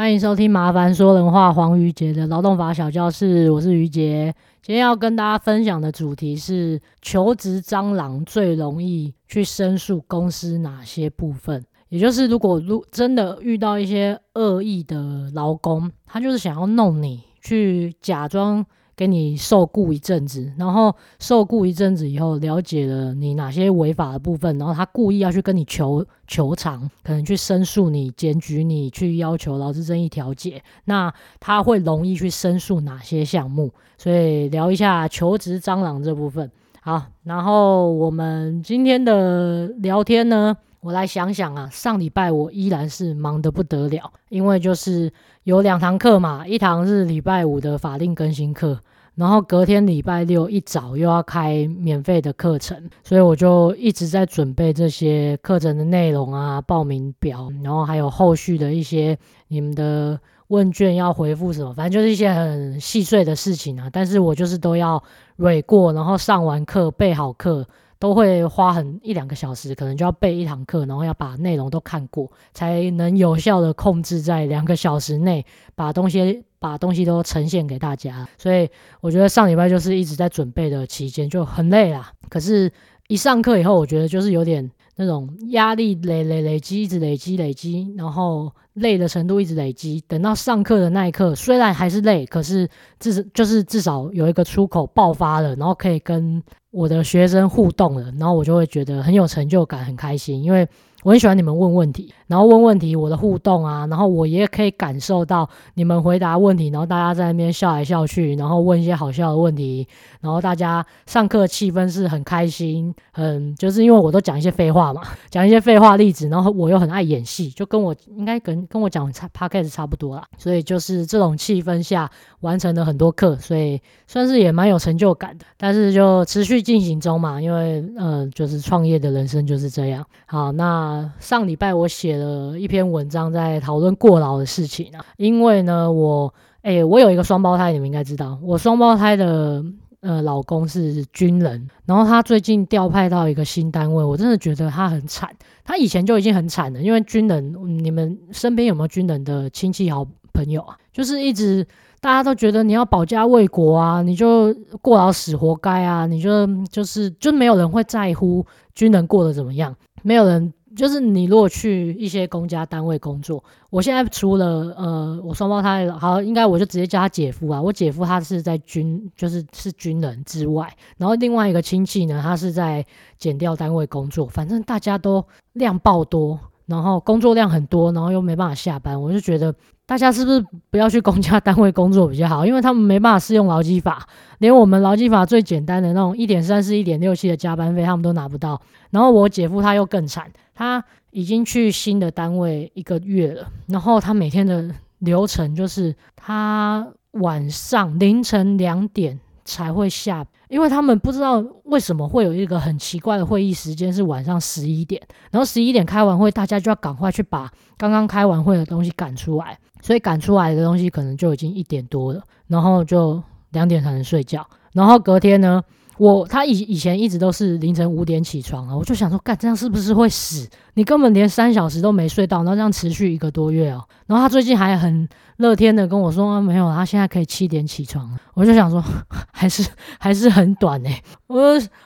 欢迎收听《麻烦说人话》黄瑜杰的劳动法小教室，我是瑜杰。今天要跟大家分享的主题是求职蟑螂最容易去申诉公司哪些部分？也就是如果如真的遇到一些恶意的劳工，他就是想要弄你，去假装。给你受雇一阵子，然后受雇一阵子以后，了解了你哪些违法的部分，然后他故意要去跟你求求偿，可能去申诉你、检举你、去要求劳资争议调解，那他会容易去申诉哪些项目？所以聊一下求职蟑螂这部分。好，然后我们今天的聊天呢，我来想想啊，上礼拜我依然是忙得不得了，因为就是有两堂课嘛，一堂是礼拜五的法令更新课。然后隔天礼拜六一早又要开免费的课程，所以我就一直在准备这些课程的内容啊、报名表，然后还有后续的一些你们的问卷要回复什么，反正就是一些很细碎的事情啊。但是我就是都要蕊过，然后上完课备好课，都会花很一两个小时，可能就要背一堂课，然后要把内容都看过，才能有效的控制在两个小时内把东西。把东西都呈现给大家，所以我觉得上礼拜就是一直在准备的期间就很累啦。可是，一上课以后，我觉得就是有点那种压力累累累积，一直累积累积，然后累的程度一直累积。等到上课的那一刻，虽然还是累，可是至少就是至少有一个出口爆发了，然后可以跟我的学生互动了，然后我就会觉得很有成就感，很开心，因为。我很喜欢你们问问题，然后问问题，我的互动啊，然后我也可以感受到你们回答问题，然后大家在那边笑来笑去，然后问一些好笑的问题，然后大家上课气氛是很开心，很就是因为我都讲一些废话嘛，讲一些废话例子，然后我又很爱演戏，就跟我应该跟跟我讲差 podcast 差不多啦，所以就是这种气氛下完成了很多课，所以算是也蛮有成就感的，但是就持续进行中嘛，因为呃就是创业的人生就是这样，好那。上礼拜我写了一篇文章，在讨论过劳的事情啊。因为呢，我哎、欸，我有一个双胞胎，你们应该知道，我双胞胎的呃老公是军人，然后他最近调派到一个新单位，我真的觉得他很惨。他以前就已经很惨了，因为军人，你们身边有没有军人的亲戚好朋友啊？就是一直大家都觉得你要保家卫国啊，你就过劳死活该啊，你就就是就没有人会在乎军人过得怎么样，没有人。就是你如果去一些公家单位工作，我现在除了呃我双胞胎好，应该我就直接叫他姐夫啊。我姐夫他是在军，就是是军人之外，然后另外一个亲戚呢，他是在减掉单位工作。反正大家都量爆多，然后工作量很多，然后又没办法下班，我就觉得。大家是不是不要去公家单位工作比较好？因为他们没办法适用劳基法，连我们劳基法最简单的那种一点三四、一点六七的加班费，他们都拿不到。然后我姐夫他又更惨，他已经去新的单位一个月了，然后他每天的流程就是他晚上凌晨两点才会下，因为他们不知道为什么会有一个很奇怪的会议时间是晚上十一点，然后十一点开完会，大家就要赶快去把刚刚开完会的东西赶出来。所以赶出来的东西可能就已经一点多了，然后就两点才能睡觉，然后隔天呢，我他以以前一直都是凌晨五点起床啊，我就想说，干这样是不是会死？你根本连三小时都没睡到，然后这样持续一个多月哦。然后他最近还很乐天的跟我说，啊，没有，他现在可以七点起床了。我就想说，还是还是很短哎。我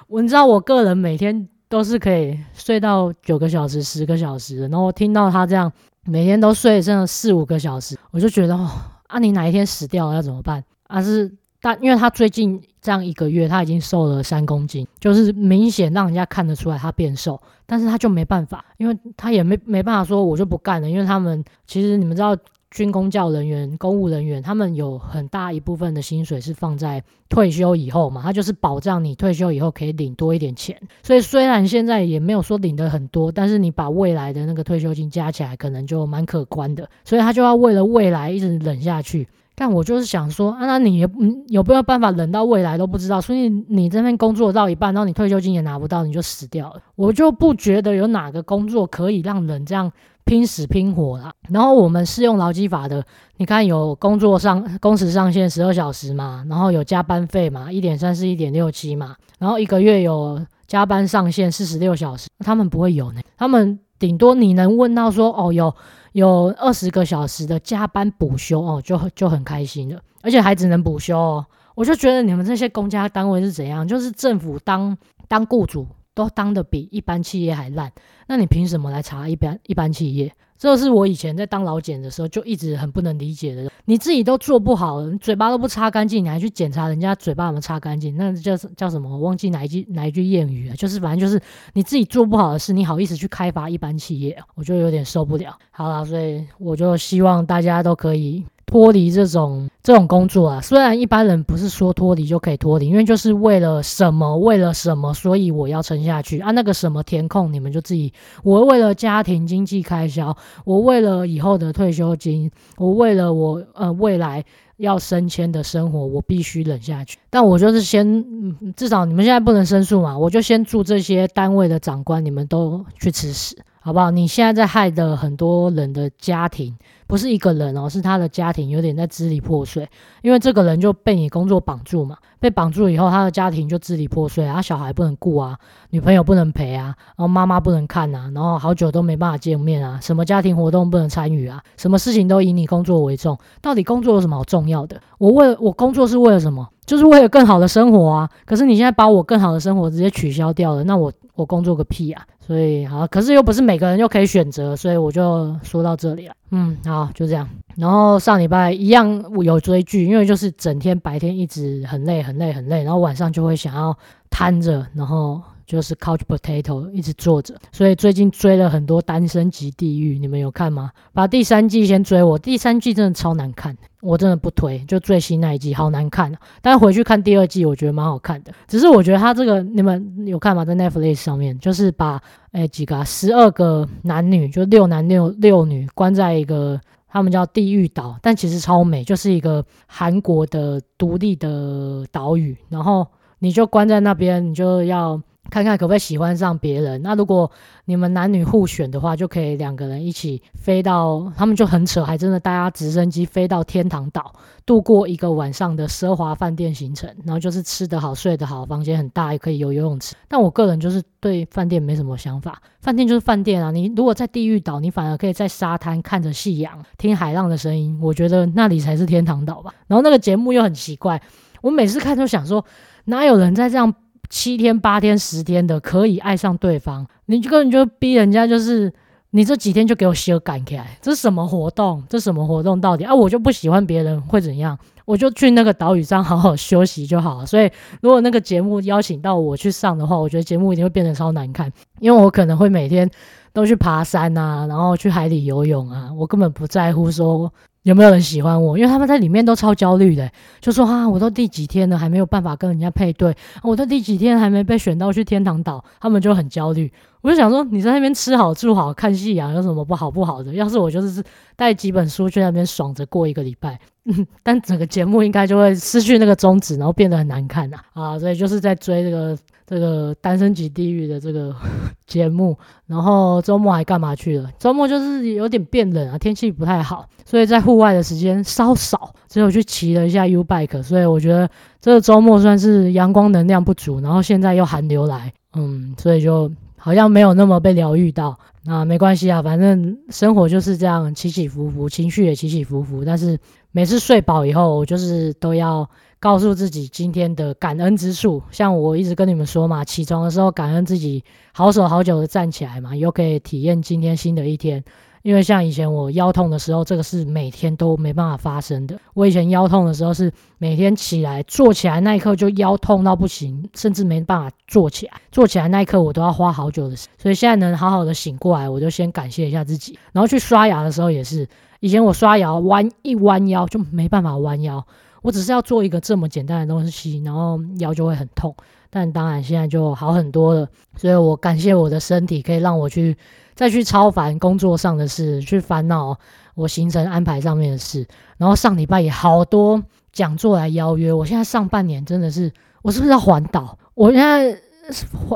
我你知道我个人每天都是可以睡到九个小时、十个小时的，然后我听到他这样。每天都睡真的四五个小时，我就觉得哦，啊，你哪一天死掉了要怎么办？啊是，但因为他最近这样一个月，他已经瘦了三公斤，就是明显让人家看得出来他变瘦，但是他就没办法，因为他也没没办法说我就不干了，因为他们其实你们知道。军工教人员、公务人员，他们有很大一部分的薪水是放在退休以后嘛，他就是保障你退休以后可以领多一点钱。所以虽然现在也没有说领的很多，但是你把未来的那个退休金加起来，可能就蛮可观的。所以他就要为了未来一直忍下去。但我就是想说，啊，那你也有没有办法忍到未来都不知道？所以你这边工作到一半，然后你退休金也拿不到，你就死掉了。我就不觉得有哪个工作可以让人这样。拼死拼活啦，然后我们适用劳基法的，你看有工作上工时上限十二小时嘛，然后有加班费嘛，一点三四一点六七嘛，然后一个月有加班上限四十六小时，他们不会有呢，他们顶多你能问到说哦有有二十个小时的加班补休哦，就就很开心了，而且还只能补休哦。我就觉得你们这些公家单位是怎样，就是政府当当雇主都当的比一般企业还烂，那你凭什么来查一般一般企业？这是我以前在当老检的时候就一直很不能理解的。你自己都做不好，你嘴巴都不擦干净，你还去检查人家嘴巴有没有擦干净？那叫叫什么？我忘记哪一句哪一句谚语了。就是反正就是你自己做不好的事，你好意思去开发一般企业？我就有点受不了。好啦，所以我就希望大家都可以。脱离这种这种工作啊，虽然一般人不是说脱离就可以脱离，因为就是为了什么，为了什么，所以我要撑下去啊。那个什么填空，你们就自己。我为了家庭经济开销，我为了以后的退休金，我为了我呃未来要升迁的生活，我必须忍下去。但我就是先，至少你们现在不能申诉嘛，我就先祝这些单位的长官，你们都去吃屎。好不好？你现在在害的很多人的家庭，不是一个人哦，是他的家庭有点在支离破碎，因为这个人就被你工作绑住嘛，被绑住以后，他的家庭就支离破碎，啊小孩不能顾啊，女朋友不能陪啊，然后妈妈不能看啊，然后好久都没办法见面啊，什么家庭活动不能参与啊，什么事情都以你工作为重，到底工作有什么好重要的？我为了我工作是为了什么？就是为了更好的生活啊！可是你现在把我更好的生活直接取消掉了，那我我工作个屁啊！所以好，可是又不是每个人又可以选择，所以我就说到这里了。嗯，好，就这样。然后上礼拜一样有追剧，因为就是整天白天一直很累很累很累，然后晚上就会想要瘫着，然后。就是 couch potato 一直坐着，所以最近追了很多《单身即地狱》，你们有看吗？把第三季先追我，第三季真的超难看，我真的不推，就最新那一季好难看。但回去看第二季，我觉得蛮好看的。只是我觉得他这个你们有看吗？在 Netflix 上面，就是把诶几个十二个男女，就六男六六女关在一个他们叫地狱岛，但其实超美，就是一个韩国的独立的岛屿，然后你就关在那边，你就要。看看可不可以喜欢上别人？那如果你们男女互选的话，就可以两个人一起飞到，他们就很扯，还真的搭直升机飞到天堂岛，度过一个晚上的奢华饭店行程。然后就是吃得好、睡得好，房间很大，也可以有游泳池。但我个人就是对饭店没什么想法，饭店就是饭店啊。你如果在地狱岛，你反而可以在沙滩看着夕阳，听海浪的声音，我觉得那里才是天堂岛吧。然后那个节目又很奇怪，我每次看都想说，哪有人在这样？七天八天十天的可以爱上对方，你就根本就逼人家，就是你这几天就给我修改起来，这是什么活动？这什么活动到底啊？我就不喜欢别人会怎样？我就去那个岛屿上好好休息就好了。所以如果那个节目邀请到我去上的话，我觉得节目一定会变得超难看，因为我可能会每天都去爬山啊，然后去海里游泳啊，我根本不在乎说。有没有人喜欢我？因为他们在里面都超焦虑的，就说啊，我都第几天了，还没有办法跟人家配对，我都第几天还没被选到去天堂岛，他们就很焦虑。我就想说，你在那边吃好住好看夕阳，有什么不好不好的？要是我就是带几本书去那边爽着过一个礼拜，嗯，但整个节目应该就会失去那个宗旨，然后变得很难看呐啊！所以就是在追这个。这个单身级地狱的这个 节目，然后周末还干嘛去了？周末就是有点变冷啊，天气不太好，所以在户外的时间稍少，只有去骑了一下 U bike。所以我觉得这个周末算是阳光能量不足，然后现在又寒流来，嗯，所以就好像没有那么被疗愈到。那没关系啊，反正生活就是这样起起伏伏，情绪也起起伏伏。但是每次睡饱以后，我就是都要。告诉自己今天的感恩之处，像我一直跟你们说嘛，起床的时候感恩自己好手好脚的站起来嘛，又可以体验今天新的一天。因为像以前我腰痛的时候，这个是每天都没办法发生的。我以前腰痛的时候是每天起来坐起来那一刻就腰痛到不行，甚至没办法坐起来，坐起来那一刻我都要花好久的时间。所以现在能好好的醒过来，我就先感谢一下自己。然后去刷牙的时候也是，以前我刷牙弯一弯腰就没办法弯腰。我只是要做一个这么简单的东西，然后腰就会很痛。但当然现在就好很多了，所以我感谢我的身体，可以让我去再去超凡工作上的事，去烦恼我行程安排上面的事。然后上礼拜也好多讲座来邀约，我现在上半年真的是，我是不是要环岛？我现在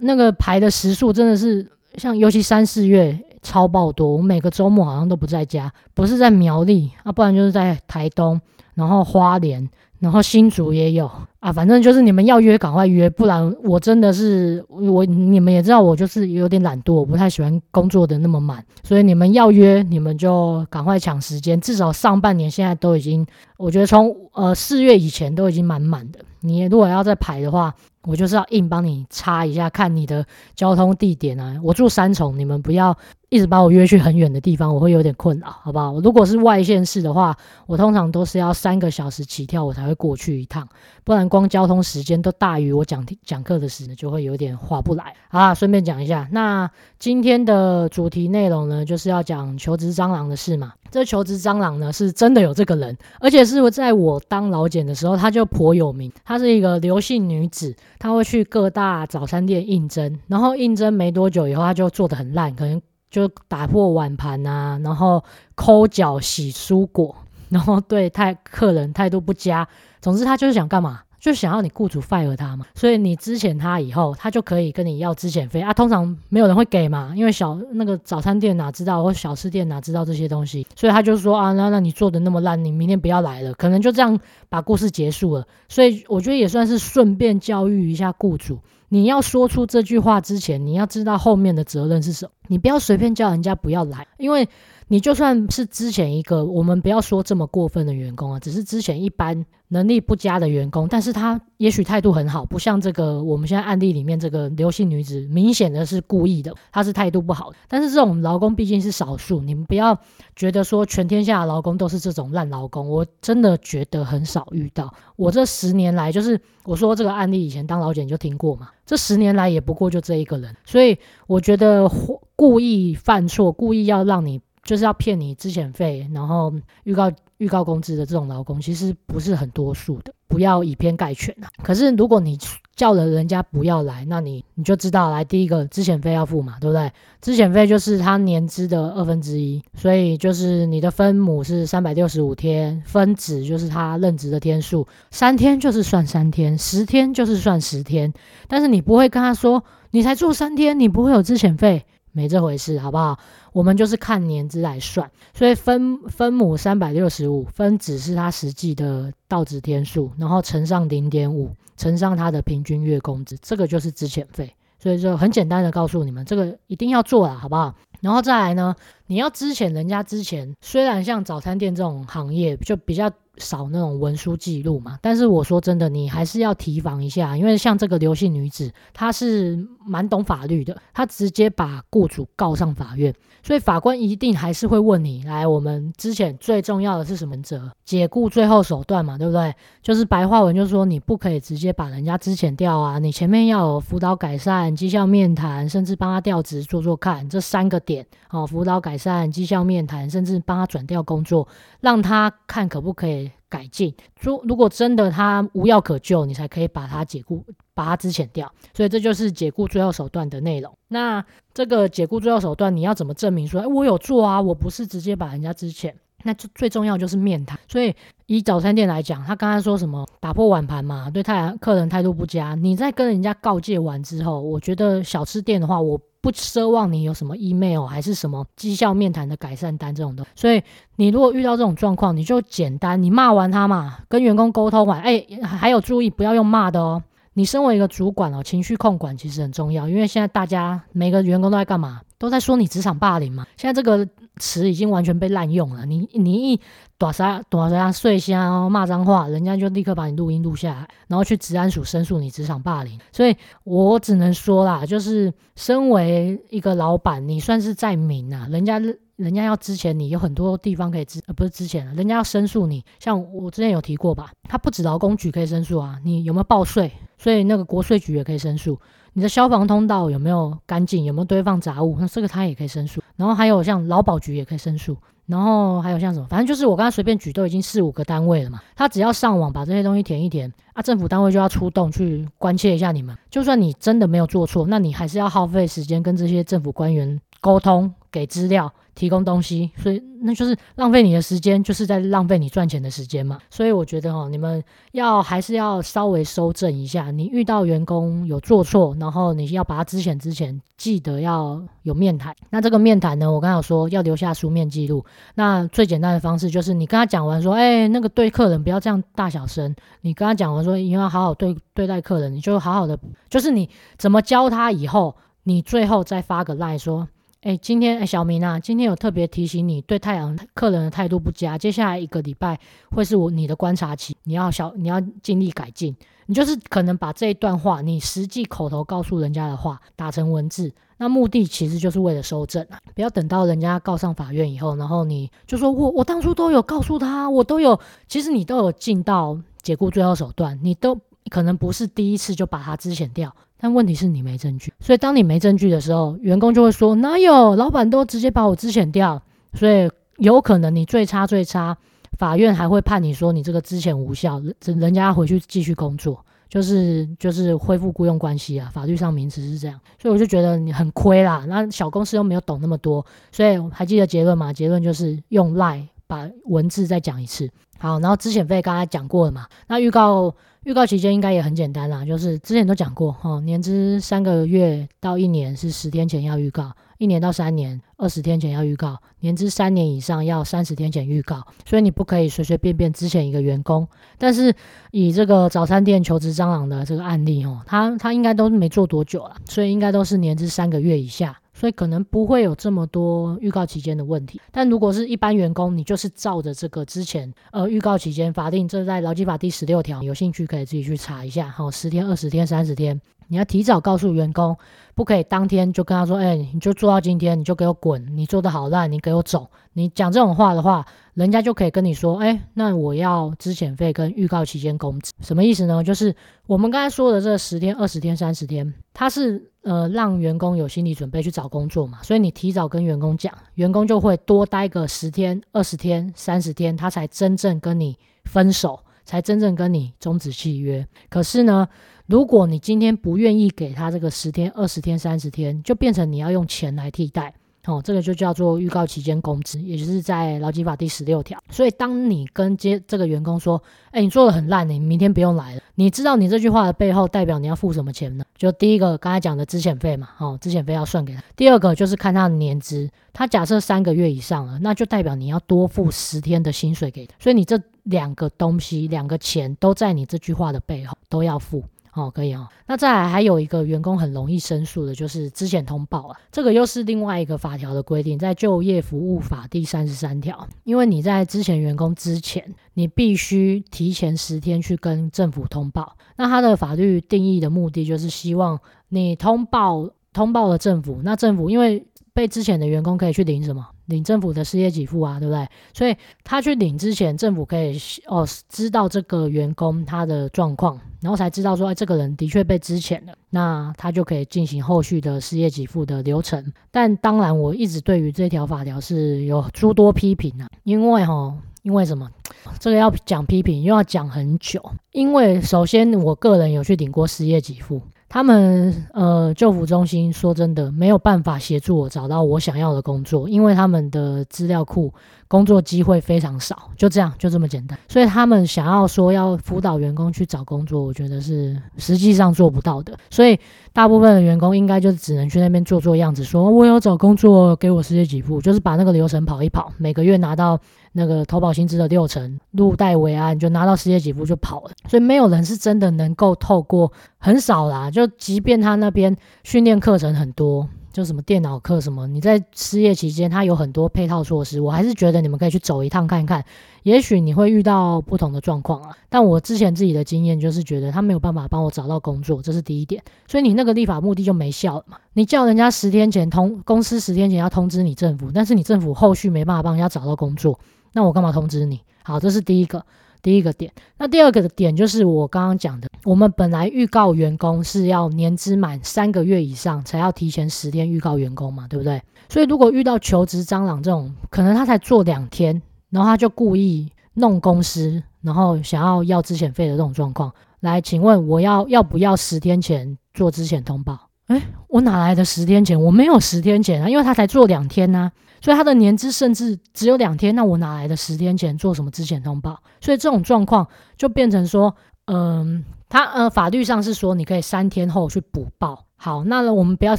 那个排的时数真的是，像尤其三四月超爆多，我每个周末好像都不在家，不是在苗栗啊，不然就是在台东。然后花莲，然后新竹也有啊，反正就是你们要约赶快约，不然我真的是我你们也知道我就是有点懒惰，我不太喜欢工作的那么满，所以你们要约你们就赶快抢时间，至少上半年现在都已经，我觉得从呃四月以前都已经满满的，你如果要再排的话。我就是要硬帮你插一下，看你的交通地点啊。我住三重，你们不要一直把我约去很远的地方，我会有点困扰，好不好？如果是外县市的话，我通常都是要三个小时起跳，我才会过去一趟，不然光交通时间都大于我讲讲课的时间，就会有点划不来。好啦，顺便讲一下，那今天的主题内容呢，就是要讲求职蟑螂的事嘛。这求职蟑螂呢，是真的有这个人，而且是在我当老检的时候，他就颇有名。她是一个刘姓女子，她会去各大早餐店应征，然后应征没多久以后，她就做得很烂，可能就打破碗盘啊，然后抠脚洗蔬果，然后对态客人态度不佳。总之，他就是想干嘛？就想要你雇主 fire 他嘛，所以你之前他以后，他就可以跟你要资遣费啊。通常没有人会给嘛，因为小那个早餐店哪知道，或小吃店哪知道这些东西，所以他就说啊，那那你做的那么烂，你明天不要来了，可能就这样把故事结束了。所以我觉得也算是顺便教育一下雇主，你要说出这句话之前，你要知道后面的责任是什么，你不要随便叫人家不要来，因为。你就算是之前一个，我们不要说这么过分的员工啊，只是之前一般能力不佳的员工，但是他也许态度很好，不像这个我们现在案例里面这个刘姓女子，明显的是故意的，她是态度不好。但是这种劳工毕竟是少数，你们不要觉得说全天下的劳工都是这种烂劳工，我真的觉得很少遇到。我这十年来，就是我说这个案例以前当老检就听过嘛，这十年来也不过就这一个人，所以我觉得故意犯错，故意要让你。就是要骗你资遣费，然后预告预告工资的这种劳工，其实不是很多数的，不要以偏概全啊。可是如果你叫了人家不要来，那你你就知道，来第一个资遣费要付嘛，对不对？资遣费就是他年资的二分之一，所以就是你的分母是三百六十五天，分子就是他任职的天数，三天就是算三天，十天就是算十天。但是你不会跟他说，你才做三天，你不会有资遣费。没这回事，好不好？我们就是看年资来算，所以分分母三百六十五，分子是它实际的到职天数，然后乘上零点五，乘上它的平均月工资，这个就是资遣费。所以就很简单的告诉你们，这个一定要做了，好不好？然后再来呢，你要资遣人家之前，虽然像早餐店这种行业就比较。少那种文书记录嘛，但是我说真的，你还是要提防一下，因为像这个刘姓女子，她是蛮懂法律的，她直接把雇主告上法院，所以法官一定还是会问你，来，我们之前最重要的是什么责？解雇最后手段嘛，对不对？就是白话文，就是说你不可以直接把人家资遣掉啊，你前面要有辅导改善、绩效面谈，甚至帮他调职做做看，这三个点哦，辅导改善、绩效面谈，甚至帮他转调工作，让他看可不可以。改进，如如果真的他无药可救，你才可以把他解雇，把他支遣掉。所以这就是解雇最后手段的内容。那这个解雇最后手段，你要怎么证明说，哎，我有做啊，我不是直接把人家支遣？那最最重要就是面谈。所以以早餐店来讲，他刚才说什么打破碗盘嘛，对太客人态度不佳，你在跟人家告诫完之后，我觉得小吃店的话，我。不奢望你有什么 email 还是什么绩效面谈的改善单这种的，所以你如果遇到这种状况，你就简单，你骂完他嘛，跟员工沟通完，哎，还有注意不要用骂的哦。你身为一个主管哦，情绪控管其实很重要，因为现在大家每个员工都在干嘛？都在说你职场霸凌嘛。现在这个词已经完全被滥用了，你你一打啥打啥碎香骂脏话，人家就立刻把你录音录下来，然后去治安署申诉你职场霸凌。所以我只能说啦，就是身为一个老板，你算是在明啊，人家。人家要资遣你，有很多地方可以支，呃，不是资遣了，人家要申诉你。像我之前有提过吧，他不止劳工局可以申诉啊，你有没有报税？所以那个国税局也可以申诉。你的消防通道有没有干净？有没有堆放杂物？那这个他也可以申诉。然后还有像劳保局也可以申诉。然后还有像什么，反正就是我刚才随便举，都已经四五个单位了嘛。他只要上网把这些东西填一填啊，政府单位就要出动去关切一下你们。就算你真的没有做错，那你还是要耗费时间跟这些政府官员沟通，给资料。提供东西，所以那就是浪费你的时间，就是在浪费你赚钱的时间嘛。所以我觉得哦，你们要还是要稍微修正一下。你遇到员工有做错，然后你要把他之前之前，记得要有面谈。那这个面谈呢，我刚才有说要留下书面记录。那最简单的方式就是你跟他讲完说，哎，那个对客人不要这样大小声。你跟他讲完说，你要好好对对待客人，你就好好的，就是你怎么教他以后，你最后再发个赖说。哎，今天哎，小明啊，今天有特别提醒你，对太阳客人的态度不佳。接下来一个礼拜会是我你的观察期，你要小，你要尽力改进。你就是可能把这一段话，你实际口头告诉人家的话，打成文字，那目的其实就是为了收证啊。不要等到人家告上法院以后，然后你就说我我当初都有告诉他，我都有，其实你都有尽到解雇最后手段，你都可能不是第一次就把他资遣掉。但问题是你没证据，所以当你没证据的时候，员工就会说哪有，老板都直接把我资遣掉，所以有可能你最差最差，法院还会判你说你这个资遣无效，人人家回去继续工作，就是就是恢复雇佣关系啊，法律上名词是这样，所以我就觉得你很亏啦。那小公司又没有懂那么多，所以还记得结论吗？结论就是用 lie 把文字再讲一次。好，然后资遣费刚才讲过了嘛，那预告。预告期间应该也很简单啦，就是之前都讲过哈，年资三个月到一年是十天前要预告，一年到三年二十天前要预告，年资三年以上要三十天前预告，所以你不可以随随便便资遣一个员工。但是以这个早餐店求职蟑螂的这个案例哦，他他应该都没做多久了，所以应该都是年资三个月以下。所以可能不会有这么多预告期间的问题，但如果是一般员工，你就是照着这个之前呃预告期间法定，这在劳基法第十六条，有兴趣可以自己去查一下。好，十天、二十天、三十天，你要提早告诉员工，不可以当天就跟他说，哎，你就做到今天，你就给我滚，你做的好烂，你给我走。你讲这种话的话，人家就可以跟你说，哎，那我要资遣费跟预告期间工资，什么意思呢？就是我们刚才说的这十天、二十天、三十天，它是。呃，让员工有心理准备去找工作嘛，所以你提早跟员工讲，员工就会多待个十天、二十天、三十天，他才真正跟你分手，才真正跟你终止契约。可是呢，如果你今天不愿意给他这个十天、二十天、三十天，就变成你要用钱来替代。哦，这个就叫做预告期间工资，也就是在劳基法第十六条。所以，当你跟接这个员工说：“哎，你做的很烂，你明天不用来了。”你知道你这句话的背后代表你要付什么钱呢？就第一个刚才讲的资遣费嘛，哦，资遣费要算给他。第二个就是看他的年资，他假设三个月以上了，那就代表你要多付十天的薪水给他。所以你这两个东西，两个钱都在你这句话的背后都要付。哦，可以哦。那再来还有一个员工很容易申诉的，就是之前通报啊。这个又是另外一个法条的规定，在就业服务法第三十三条。因为你在之前员工之前，你必须提前十天去跟政府通报。那它的法律定义的目的，就是希望你通报通报了政府，那政府因为被之前的员工可以去领什么？领政府的失业给付啊，对不对？所以他去领之前，政府可以哦知道这个员工他的状况，然后才知道说，哎，这个人的确被支遣了，那他就可以进行后续的失业给付的流程。但当然，我一直对于这条法条是有诸多批评啊，因为哈，因为什么？这个要讲批评又要讲很久，因为首先我个人有去领过失业给付。他们呃，救辅中心说真的没有办法协助我找到我想要的工作，因为他们的资料库工作机会非常少，就这样，就这么简单。所以他们想要说要辅导员工去找工作，我觉得是实际上做不到的。所以大部分的员工应该就只能去那边做做样子，说我有找工作，给我失业几步，就是把那个流程跑一跑，每个月拿到那个投保薪资的六成，入袋为安，就拿到失业给付就跑了。所以没有人是真的能够透过，很少啦，就即便他那边训练课程很多。就什么电脑课什么，你在失业期间，他有很多配套措施，我还是觉得你们可以去走一趟看看，也许你会遇到不同的状况啊。但我之前自己的经验就是觉得他没有办法帮我找到工作，这是第一点，所以你那个立法目的就没效了嘛。你叫人家十天前通公司十天前要通知你政府，但是你政府后续没办法帮人家找到工作，那我干嘛通知你？好，这是第一个。第一个点，那第二个的点就是我刚刚讲的，我们本来预告员工是要年资满三个月以上才要提前十天预告员工嘛，对不对？所以如果遇到求职蟑螂这种，可能他才做两天，然后他就故意弄公司，然后想要要资遣费的这种状况，来，请问我要要不要十天前做资遣通报？哎，我哪来的十天前？我没有十天前啊，因为他才做两天呐、所以他的年资甚至只有两天。那我哪来的十天前做什么之前通报？所以这种状况就变成说，嗯、他呃法律上是说你可以三天后去补报。好，那我们不要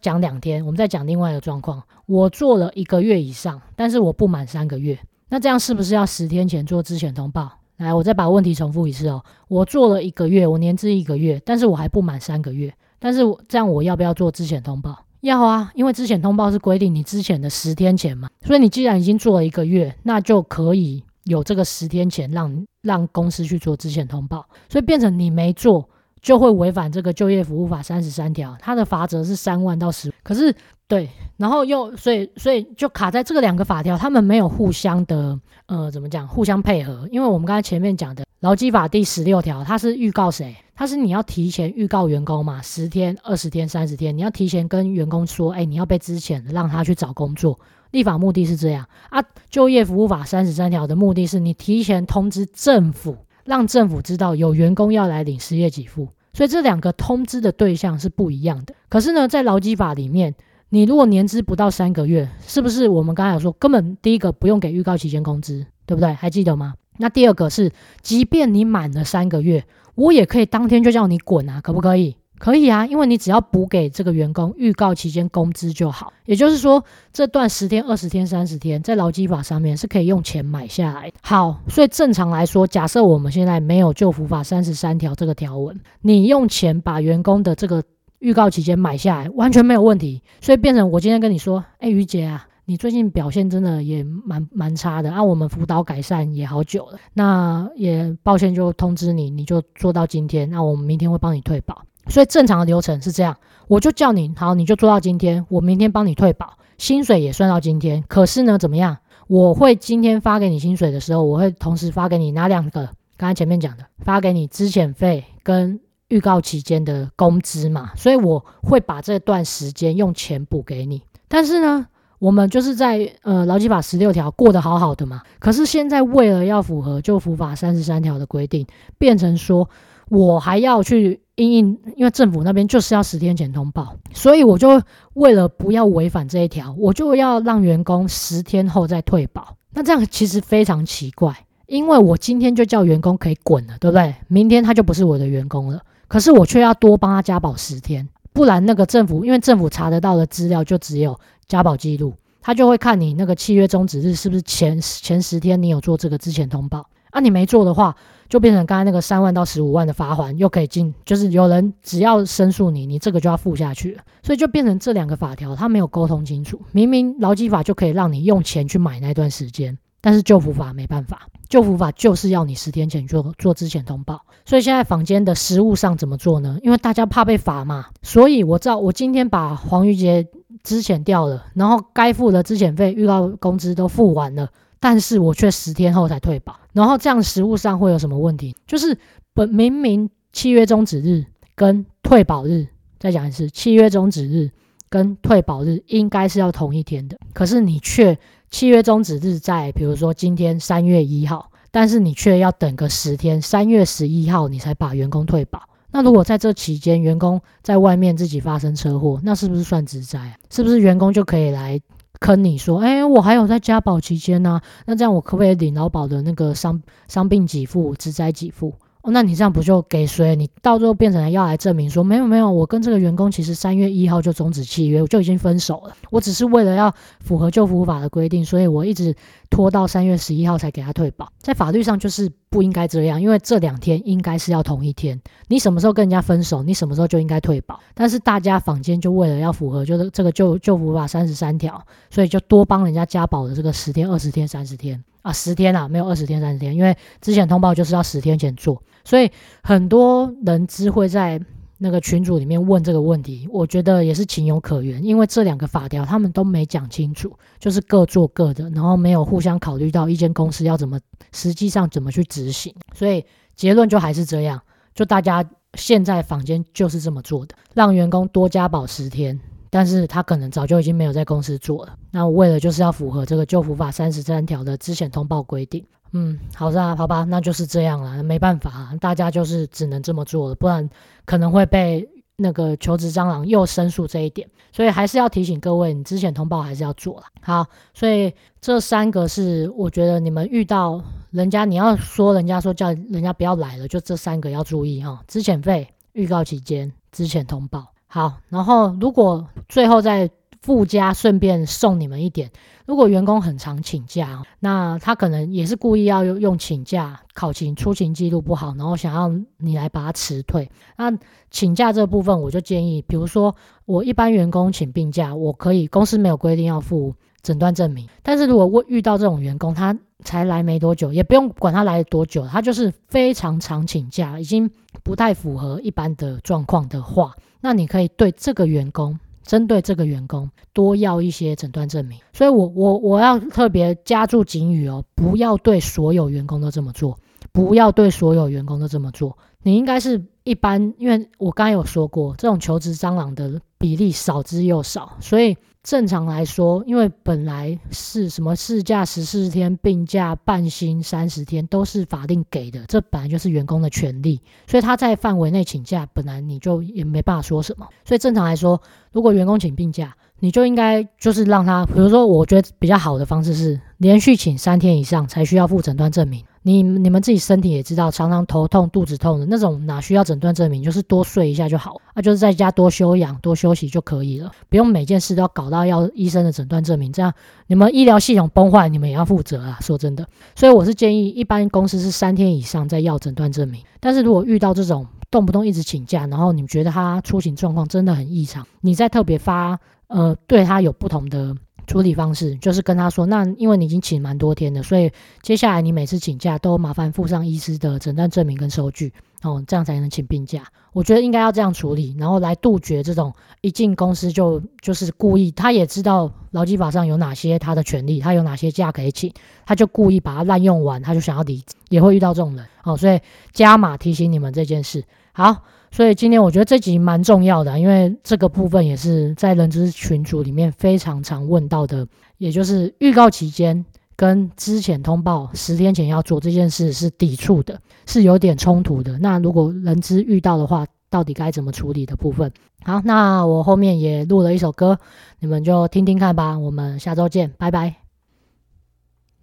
讲两天，我们再讲另外一个状况。我做了一个月以上，但是我不满三个月，那这样是不是要十天前做之前通报？来，我再把问题重复一次哦。我做了一个月，我年资一个月，但是我还不满三个月。但是我这样我要不要做之前通报？要啊，因为之前通报是规定你之前的十天前嘛。所以你既然已经做了一个月，那就可以有这个十天前让让公司去做之前通报。所以变成你没做，就会违反这个就业服务法三十三条，它的罚则是三万到十。可是对，然后又所以所以就卡在这个两个法条，他们没有互相的。呃，怎么讲？互相配合，因为我们刚才前面讲的劳基法第十六条，它是预告谁？它是你要提前预告员工嘛，十天、二十天、三十天，你要提前跟员工说，哎，你要被资遣，让他去找工作。立法目的是这样啊。就业服务法三十三条的目的是你提前通知政府，让政府知道有员工要来领失业给付。所以这两个通知的对象是不一样的。可是呢，在劳基法里面。你如果年资不到三个月，是不是我们刚才有说，根本第一个不用给预告期间工资，对不对？还记得吗？那第二个是，即便你满了三个月，我也可以当天就叫你滚啊，可不可以？可以啊，因为你只要补给这个员工预告期间工资就好。也就是说，这段十天、二十天、三十天，在劳基法上面是可以用钱买下来。好，所以正常来说，假设我们现在没有就服法三十三条这个条文，你用钱把员工的这个。预告期间买下来完全没有问题，所以变成我今天跟你说，哎，于姐啊，你最近表现真的也蛮蛮差的啊，我们辅导改善也好久了，那也抱歉就通知你，你就做到今天，那我们明天会帮你退保。所以正常的流程是这样，我就叫你好，你就做到今天，我明天帮你退保，薪水也算到今天。可是呢，怎么样？我会今天发给你薪水的时候，我会同时发给你哪两个？刚才前面讲的，发给你资遣费跟。预告期间的工资嘛，所以我会把这段时间用钱补给你。但是呢，我们就是在呃劳基法十六条过得好好的嘛，可是现在为了要符合就服法三十三条的规定，变成说我还要去因应，因为政府那边就是要十天前通报，所以我就为了不要违反这一条，我就要让员工十天后再退保。那这样其实非常奇怪，因为我今天就叫员工可以滚了，对不对？明天他就不是我的员工了。可是我却要多帮他加保十天，不然那个政府，因为政府查得到的资料就只有加保记录，他就会看你那个契约终止日是不是前前十天你有做这个之前通报啊？你没做的话，就变成刚才那个三万到十五万的罚锾，又可以进，就是有人只要申诉你，你这个就要付下去了，所以就变成这两个法条他没有沟通清楚，明明劳基法就可以让你用钱去买那段时间。但是救福法没办法，救福法就是要你十天前做做之前通报，所以现在坊间的实务上怎么做呢？因为大家怕被罚嘛，所以我知道我今天把黄玉杰资遣掉了，然后该付的资遣费、预告工资都付完了，但是我却十天后才退保，然后这样实务上会有什么问题？就是本明明契约终止日跟退保日，再讲一次，契约终止日跟退保日应该是要同一天的，可是你却。契约终止日在，比如说今天三月一号，但是你却要等个十天，三月十一号你才把员工退保。那如果在这期间员工在外面自己发生车祸，那是不是算职灾啊？是不是员工就可以来坑你说，哎，我还有在加保期间呢、那这样我可不可以领劳保的那个伤伤病给付、职灾给付？哦，那你这样不就给谁？你到最后变成了要来证明说，没有没有，我跟这个员工其实三月一号就终止契约，我就已经分手了。我只是为了要符合救服法的规定，所以我一直拖到三月十一号才给他退保。在法律上就是不应该这样，因为这两天应该是要同一天。你什么时候跟人家分手，你什么时候就应该退保。但是大家坊间就为了要符合就是这个救救服法三十三条，所以就多帮人家加保的这个十天、二十天、三十天。啊，十天啊，没有二十天、三十天，因为之前通报就是要十天前做，所以很多人只会在那个群组里面问这个问题，我觉得也是情有可原，因为这两个法条他们都没讲清楚，就是各做各的，然后没有互相考虑到一间公司要怎么实际上怎么去执行，所以结论就还是这样，就大家现在坊间就是这么做的，让员工多加保十天。但是他可能早就已经没有在公司做了。那我为了就是要符合这个就服法三十三条的之前通报规定，嗯，好的，好吧，那就是这样了，没办法，大家就是只能这么做了，不然可能会被那个求职蟑螂又申诉这一点，所以还是要提醒各位，你之前通报还是要做了。好，所以这三个是我觉得你们遇到人家，你要说人家说叫人家不要来了，就这三个要注意哈：之前费、预告期间、之前通报。好，然后如果最后再附加顺便送你们一点，如果员工很常请假，那他可能也是故意要用请假考勤出勤记录不好，然后想要你来把他辞退。那请假这部分，我就建议，比如说我一般员工请病假，我可以公司没有规定要付诊断证明，但是如果我遇到这种员工，他才来没多久，也不用管他来多久，他就是非常常请假，已经不太符合一般的状况的话，那你可以对这个员工。针对这个员工多要一些诊断证明，所以我我我要特别加注警语哦，不要对所有员工都这么做，不要对所有员工都这么做。你应该是一般，因为我刚才有说过，这种求职蟑螂的比例少之又少，所以。正常来说，因为本来是什么事假十四天、病假半薪三十天都是法定给的，这本来就是员工的权利，所以他在范围内请假，本来你就也没办法说什么。所以正常来说，如果员工请病假，你就应该就是让他，比如说，我觉得比较好的方式是连续请三天以上才需要附诊断证明。你你们自己身体也知道，常常头痛、肚子痛的那种，哪需要诊断证明？就是多睡一下就好，那、啊、就是在家多休养、多休息就可以了，不用每件事都要搞到要医生的诊断证明。这样你们医疗系统崩坏，你们也要负责啊！说真的，所以我是建议，一般公司是三天以上再要诊断证明。但是如果遇到这种动不动一直请假，然后你觉得他出勤状况真的很异常，你再特别发呃对他有不同的。处理方式就是跟他说，那因为你已经请蛮多天了，所以接下来你每次请假都麻烦附上医师的诊断证明跟收据，哦，这样才能请病假。我觉得应该要这样处理，然后来杜绝这种一进公司就就是故意，他也知道劳基法上有哪些他的权利，他有哪些假可以请，他就故意把它滥用完，他就想要离，也会遇到这种人。哦，所以加码提醒你们这件事。好。所以今天我觉得这集蛮重要的，因为这个部分也是在人资群组里面非常常问到的，也就是预告期间跟之前通报十天前要做这件事是抵触的，是有点冲突的。那如果人资遇到的话，到底该怎么处理的部分？好，那我后面也录了一首歌，你们就听听看吧。我们下周见，拜拜。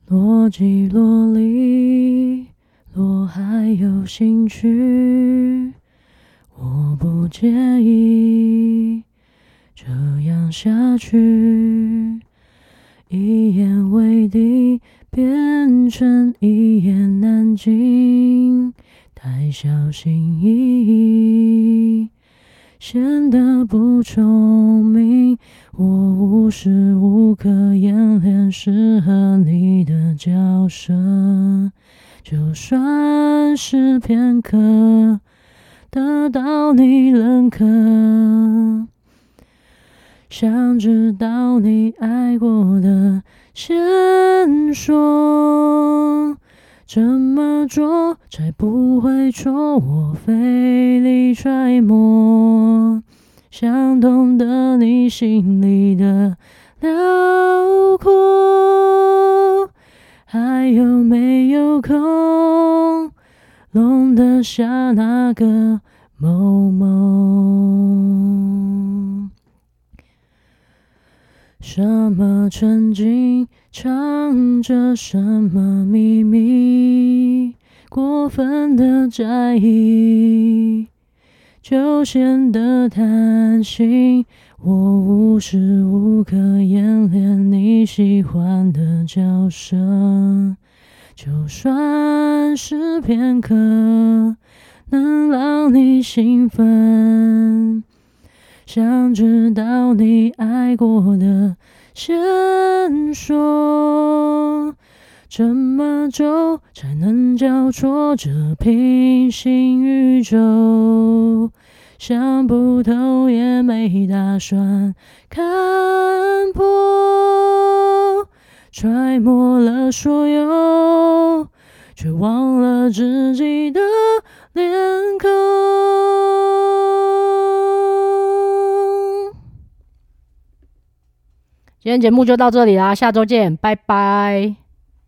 若即若离，若还有兴趣。我不介意这样下去，一言为定变成一言难尽，太小心翼翼，显得不聪明。我无时无刻演练适合你的角色，就算是片刻。得到你认可，想知道你爱过的先说，怎么做才不会错？我费力揣摩，想懂得你心里的辽阔，还有没有空？容得下那个某某？什么曾经藏着什么秘密？过分的在意，就显得贪心。我无时无刻演练你喜欢的角色。就算是片刻，能让你兴奋，想知道你爱过的，先说，怎么走才能交错这平行宇宙？想不透也没打算看破。揣摩了所有，却忘了自己的脸孔。今天节目就到这里啦，下周见，拜拜。